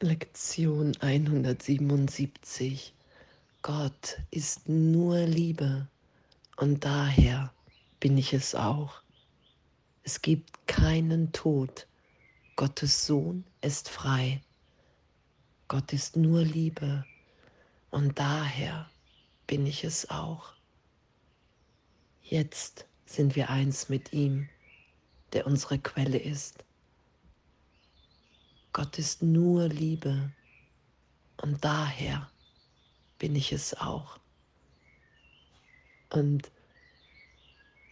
Lektion 177. Gott ist nur Liebe und daher bin ich es auch. Es gibt keinen Tod. Gottes Sohn ist frei. Gott ist nur Liebe und daher bin ich es auch. Jetzt sind wir eins mit ihm, der unsere Quelle ist. Gott ist nur Liebe und daher bin ich es auch. Und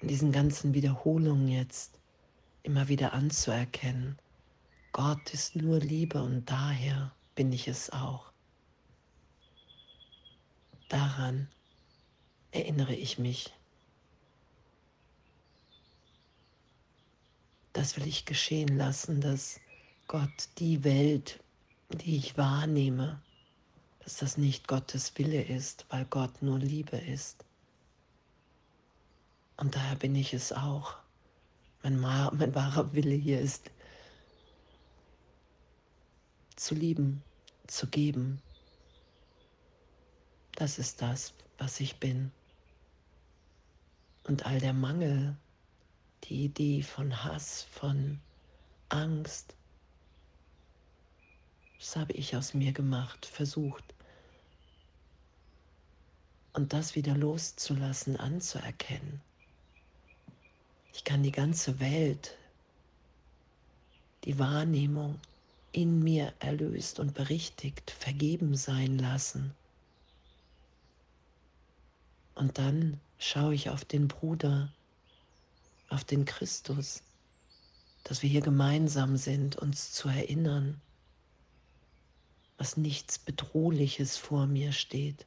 in diesen ganzen Wiederholungen jetzt immer wieder anzuerkennen, Gott ist nur Liebe und daher bin ich es auch. Daran erinnere ich mich. Das will ich geschehen lassen, dass Gott die Welt, die ich wahrnehme, dass das nicht Gottes Wille ist, weil Gott nur Liebe ist. Und daher bin ich es auch. Mein, mein wahrer Wille hier ist, zu lieben, zu geben. Das ist das, was ich bin. Und all der Mangel, die Idee von Hass, von Angst, das habe ich aus mir gemacht, versucht. Und das wieder loszulassen, anzuerkennen. Ich kann die ganze Welt, die Wahrnehmung in mir erlöst und berichtigt, vergeben sein lassen. Und dann schaue ich auf den Bruder, auf den Christus, dass wir hier gemeinsam sind, uns zu erinnern, was nichts Bedrohliches vor mir steht.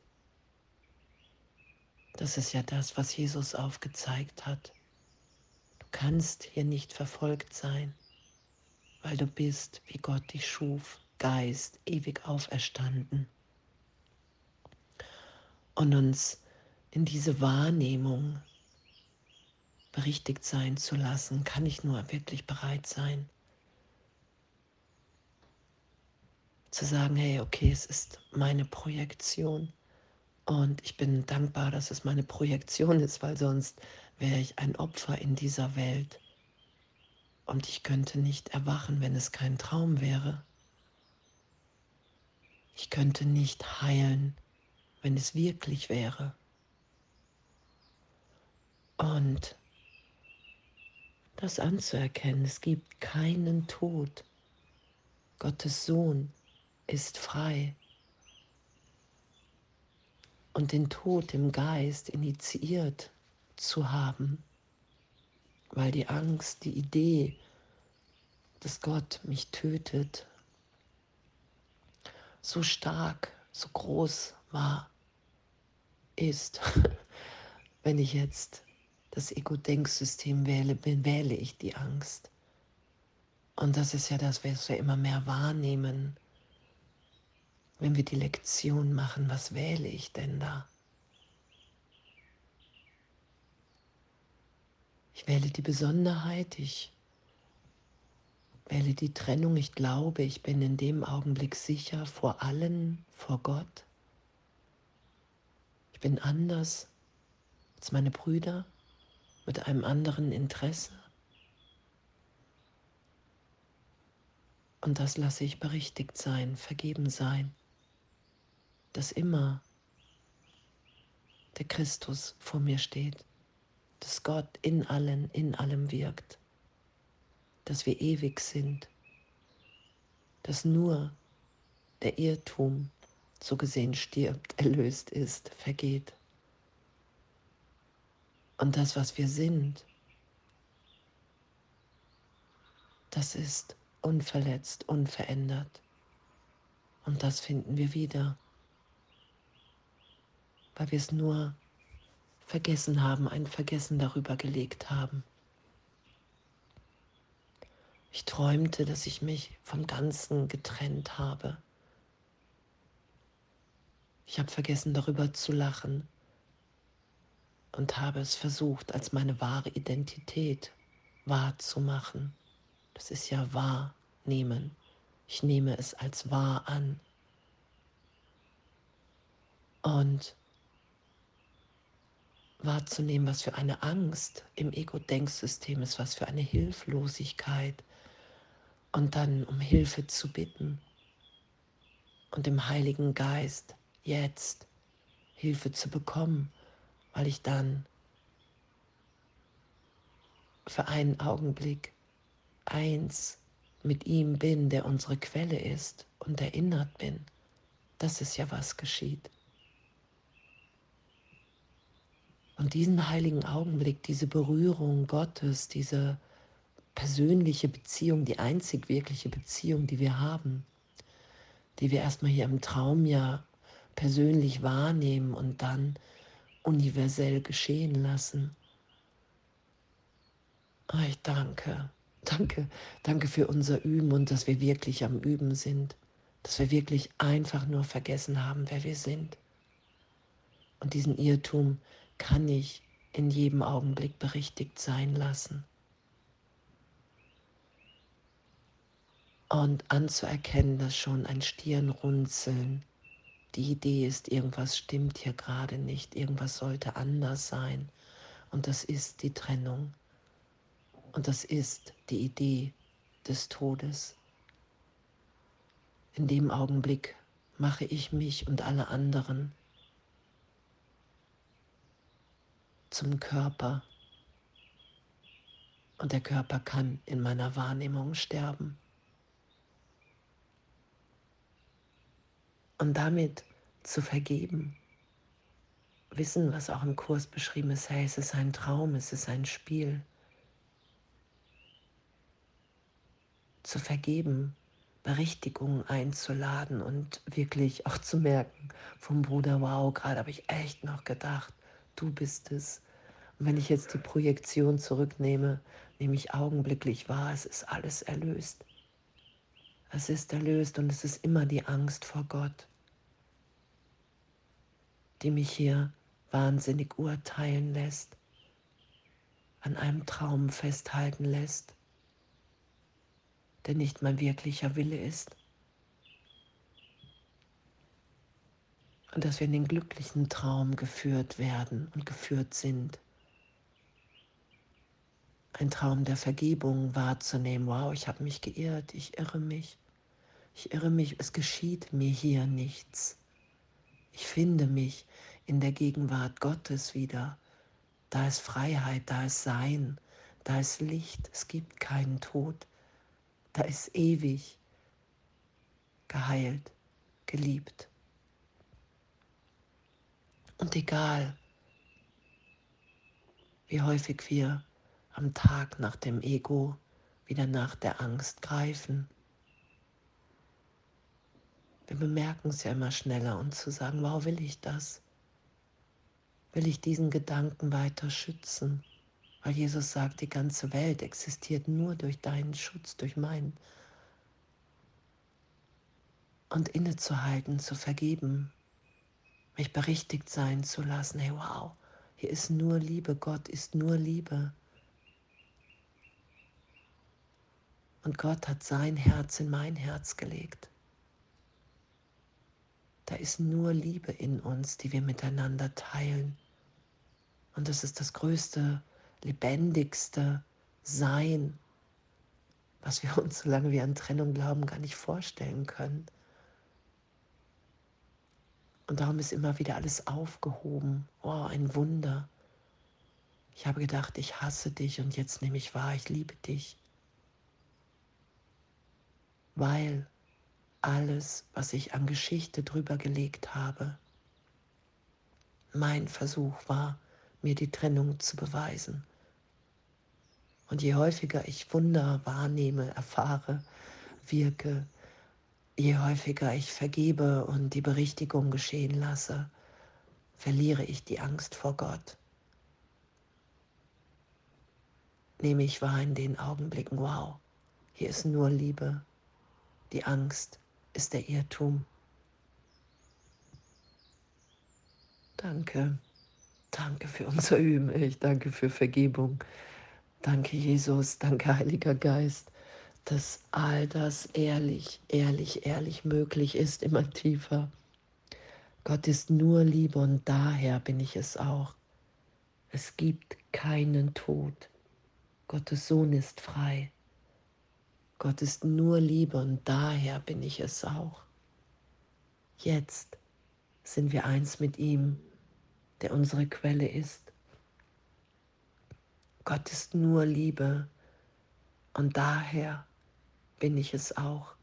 Das ist ja das, was Jesus aufgezeigt hat. Du kannst hier nicht verfolgt sein, weil du bist, wie Gott dich schuf, Geist, ewig auferstanden. Und uns in diese Wahrnehmung berichtigt sein zu lassen, kann ich nur wirklich bereit sein, zu sagen, hey, okay, es ist meine Projektion und ich bin dankbar, dass es meine Projektion ist, weil sonst wäre ich ein Opfer in dieser Welt und ich könnte nicht erwachen, wenn es kein Traum wäre. Ich könnte nicht heilen, wenn es wirklich wäre. Und das anzuerkennen, es gibt keinen Tod. Gottes Sohn ist frei. Und den Tod im Geist initiiert zu haben, weil die Angst, die Idee, dass Gott mich tötet, so stark, so groß war, ist. Wenn ich jetzt das Ego-Denksystem wähle, wähle ich die Angst. Und das ist ja das, was wir immer mehr wahrnehmen wenn wir die Lektion machen, was wähle ich denn da? Ich wähle die Besonderheit, ich wähle die Trennung, ich glaube, ich bin in dem Augenblick sicher vor allen, vor Gott. Ich bin anders als meine Brüder mit einem anderen Interesse. Und das lasse ich berichtigt sein, vergeben sein dass immer der Christus vor mir steht, dass Gott in allen, in allem wirkt, dass wir ewig sind, dass nur der Irrtum so gesehen stirbt, erlöst ist, vergeht. Und das, was wir sind, das ist unverletzt, unverändert. Und das finden wir wieder weil wir es nur vergessen haben, ein Vergessen darüber gelegt haben. Ich träumte, dass ich mich vom Ganzen getrennt habe. Ich habe vergessen darüber zu lachen und habe es versucht, als meine wahre Identität wahrzumachen. Das ist ja wahrnehmen. Ich nehme es als wahr an. Und wahrzunehmen, was für eine Angst im Ego-Denksystem ist, was für eine Hilflosigkeit. Und dann um Hilfe zu bitten und im Heiligen Geist jetzt Hilfe zu bekommen, weil ich dann für einen Augenblick eins mit ihm bin, der unsere Quelle ist und erinnert bin. Das ist ja, was geschieht. Und diesen heiligen Augenblick, diese Berührung Gottes, diese persönliche Beziehung, die einzig wirkliche Beziehung, die wir haben, die wir erstmal hier im Traum ja persönlich wahrnehmen und dann universell geschehen lassen. Oh, ich danke, danke, danke für unser Üben und dass wir wirklich am Üben sind, dass wir wirklich einfach nur vergessen haben, wer wir sind. Und diesen Irrtum kann ich in jedem Augenblick berichtigt sein lassen. Und anzuerkennen, dass schon ein Stirnrunzeln die Idee ist, irgendwas stimmt hier gerade nicht, irgendwas sollte anders sein. Und das ist die Trennung. Und das ist die Idee des Todes. In dem Augenblick mache ich mich und alle anderen zum Körper. Und der Körper kann in meiner Wahrnehmung sterben. Und damit zu vergeben. Wissen, was auch im Kurs beschrieben ist, hey, es ist ein Traum, es ist ein Spiel. Zu vergeben, Berichtigungen einzuladen und wirklich auch zu merken vom Bruder, wow, gerade habe ich echt noch gedacht, du bist es. Und wenn ich jetzt die Projektion zurücknehme, nehme ich augenblicklich wahr, es ist alles erlöst. Es ist erlöst und es ist immer die Angst vor Gott, die mich hier wahnsinnig urteilen lässt, an einem Traum festhalten lässt, der nicht mein wirklicher Wille ist. Und dass wir in den glücklichen Traum geführt werden und geführt sind ein Traum der Vergebung wahrzunehmen. Wow, ich habe mich geirrt, ich irre mich. Ich irre mich, es geschieht mir hier nichts. Ich finde mich in der Gegenwart Gottes wieder. Da ist Freiheit, da ist Sein, da ist Licht, es gibt keinen Tod. Da ist ewig geheilt, geliebt. Und egal, wie häufig wir am Tag nach dem Ego wieder nach der Angst greifen. Wir bemerken es ja immer schneller und zu sagen, wow, will ich das? Will ich diesen Gedanken weiter schützen? Weil Jesus sagt, die ganze Welt existiert nur durch deinen Schutz, durch meinen. Und innezuhalten, zu vergeben, mich berichtigt sein zu lassen, hey wow, hier ist nur Liebe, Gott ist nur Liebe. Und Gott hat sein Herz in mein Herz gelegt. Da ist nur Liebe in uns, die wir miteinander teilen. Und das ist das größte, lebendigste Sein, was wir uns, solange wir an Trennung glauben, gar nicht vorstellen können. Und darum ist immer wieder alles aufgehoben. Oh, ein Wunder. Ich habe gedacht, ich hasse dich und jetzt nehme ich wahr, ich liebe dich weil alles, was ich an Geschichte drüber gelegt habe, mein Versuch war, mir die Trennung zu beweisen. Und je häufiger ich Wunder wahrnehme, erfahre, wirke, je häufiger ich vergebe und die Berichtigung geschehen lasse, verliere ich die Angst vor Gott. Nehme ich wahr in den Augenblicken, wow, hier ist nur Liebe, die Angst ist der Irrtum. Danke. Danke für unser Üben. Ich danke für Vergebung. Danke, Jesus. Danke, Heiliger Geist. Dass all das ehrlich, ehrlich, ehrlich möglich ist, immer tiefer. Gott ist nur Liebe und daher bin ich es auch. Es gibt keinen Tod. Gottes Sohn ist frei. Gott ist nur Liebe und daher bin ich es auch. Jetzt sind wir eins mit ihm, der unsere Quelle ist. Gott ist nur Liebe und daher bin ich es auch.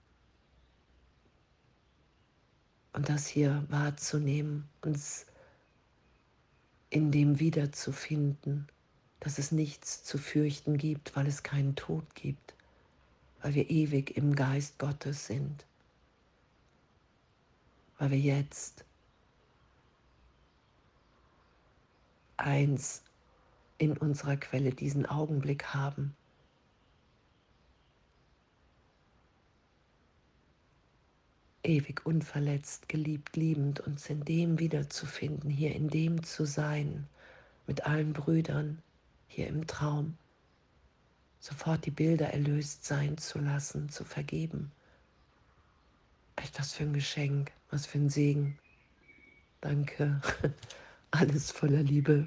Und das hier wahrzunehmen, uns in dem wiederzufinden, dass es nichts zu fürchten gibt, weil es keinen Tod gibt, weil wir ewig im Geist Gottes sind, weil wir jetzt eins in unserer Quelle diesen Augenblick haben. Ewig unverletzt, geliebt, liebend, uns in dem wiederzufinden, hier in dem zu sein, mit allen Brüdern, hier im Traum, sofort die Bilder erlöst sein zu lassen, zu vergeben. Echt was für ein Geschenk, was für ein Segen. Danke. Alles voller Liebe.